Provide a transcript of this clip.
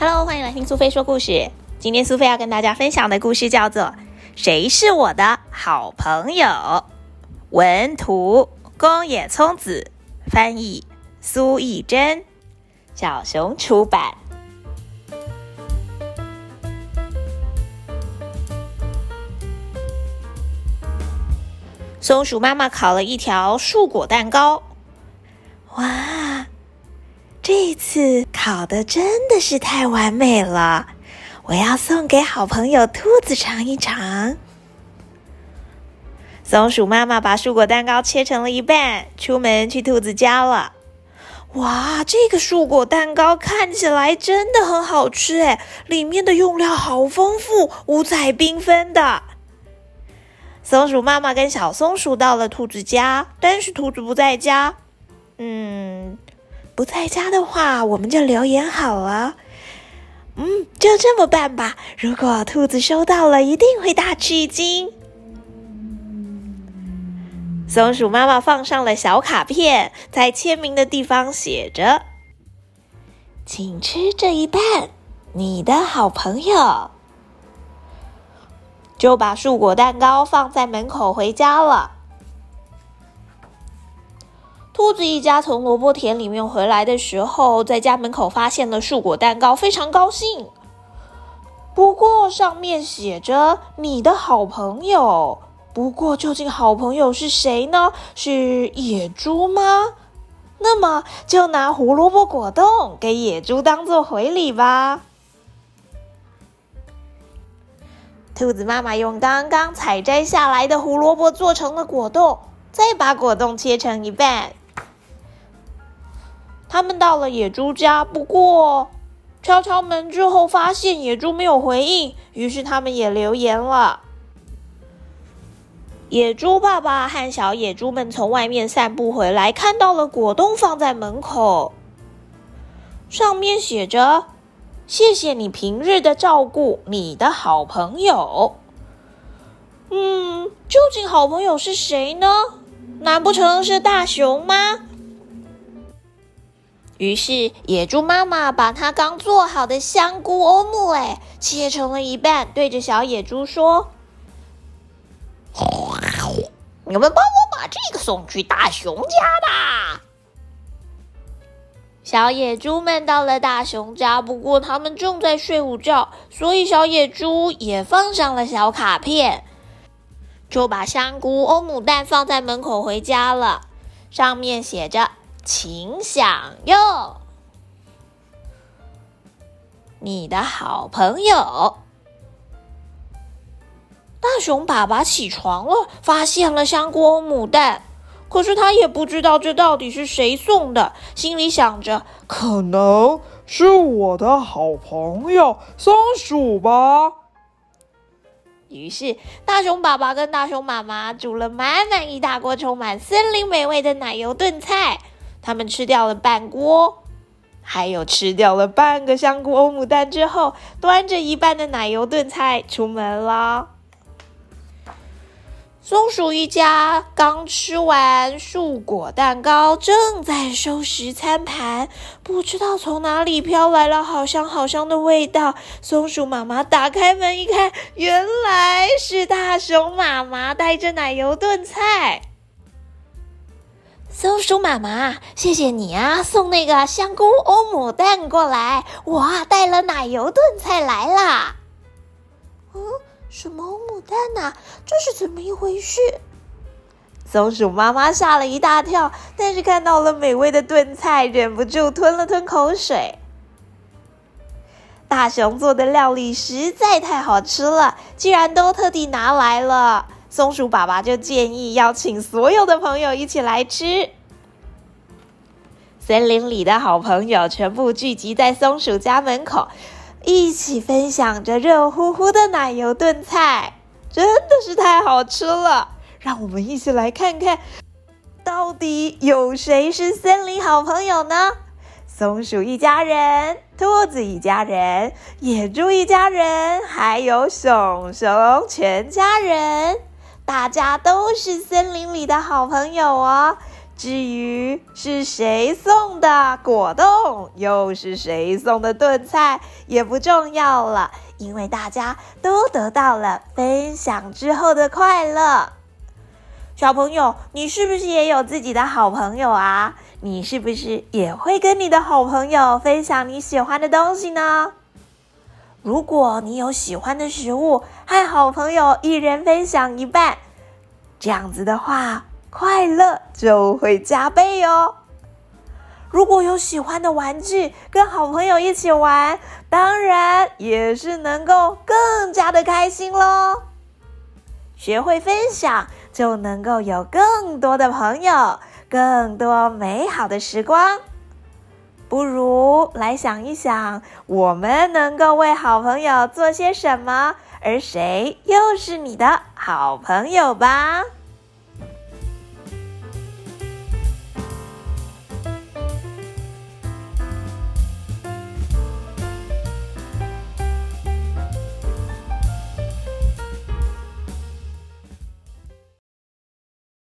Hello，欢迎来听苏菲说故事。今天苏菲要跟大家分享的故事叫做《谁是我的好朋友》。文图：宫野聪子，翻译：苏艺珍，小熊出版。松鼠妈妈烤了一条树果蛋糕。次烤的真的是太完美了，我要送给好朋友兔子尝一尝。松鼠妈妈把树果蛋糕切成了一半，出门去兔子家了。哇，这个树果蛋糕看起来真的很好吃哎，里面的用料好丰富，五彩缤纷的。松鼠妈妈跟小松鼠到了兔子家，但是兔子不在家。嗯。不在家的话，我们就留言好了。嗯，就这么办吧。如果兔子收到了，一定会大吃一惊。松鼠妈妈放上了小卡片，在签名的地方写着：“请吃这一半，你的好朋友。”就把树果蛋糕放在门口回家了。兔子一家从萝卜田里面回来的时候，在家门口发现了树果蛋糕，非常高兴。不过上面写着“你的好朋友”，不过究竟好朋友是谁呢？是野猪吗？那么就拿胡萝卜果冻给野猪当做回礼吧。兔子妈妈用刚刚采摘下来的胡萝卜做成了果冻，再把果冻切成一半。他们到了野猪家，不过敲敲门之后，发现野猪没有回应，于是他们也留言了。野猪爸爸和小野猪们从外面散步回来，看到了果冻放在门口，上面写着：“谢谢你平日的照顾，你的好朋友。”嗯，究竟好朋友是谁呢？难不成是大熊吗？于是，野猪妈妈把它刚做好的香菇欧姆哎切成了一半，对着小野猪说：“你们帮我把这个送去大熊家吧。”小野猪们到了大熊家，不过他们正在睡午觉，所以小野猪也放上了小卡片，就把香菇欧姆蛋放在门口回家了，上面写着。请享用，你的好朋友大熊爸爸起床了，发现了香菇欧姆蛋，可是他也不知道这到底是谁送的，心里想着可能是我的好朋友松鼠吧。于是，大熊爸爸跟大熊妈妈煮了满满一大锅充满森林美味的奶油炖菜。他们吃掉了半锅，还有吃掉了半个香菇欧姆蛋之后，端着一半的奶油炖菜出门了。松鼠一家刚吃完树果蛋糕，正在收拾餐盘，不知道从哪里飘来了好香好香的味道。松鼠妈妈打开门一看，原来是大熊妈妈带着奶油炖菜。松鼠妈妈，谢谢你啊，送那个香菇欧姆蛋过来。我带了奶油炖菜来啦。嗯，什么欧姆蛋呐？这是怎么一回事？松鼠妈妈吓了一大跳，但是看到了美味的炖菜，忍不住吞了吞口水。大熊做的料理实在太好吃了，居然都特地拿来了。松鼠爸爸就建议邀请所有的朋友一起来吃。森林里的好朋友全部聚集在松鼠家门口，一起分享着热乎乎的奶油炖菜，真的是太好吃了！让我们一起来看看，到底有谁是森林好朋友呢？松鼠一家人、兔子一家人、野猪一家人，还有熊熊全家人。大家都是森林里的好朋友哦，至于是谁送的果冻，又是谁送的炖菜，也不重要了，因为大家都得到了分享之后的快乐。小朋友，你是不是也有自己的好朋友啊？你是不是也会跟你的好朋友分享你喜欢的东西呢？如果你有喜欢的食物，和好朋友一人分享一半，这样子的话。快乐就会加倍哦！如果有喜欢的玩具，跟好朋友一起玩，当然也是能够更加的开心喽。学会分享，就能够有更多的朋友，更多美好的时光。不如来想一想，我们能够为好朋友做些什么，而谁又是你的好朋友吧？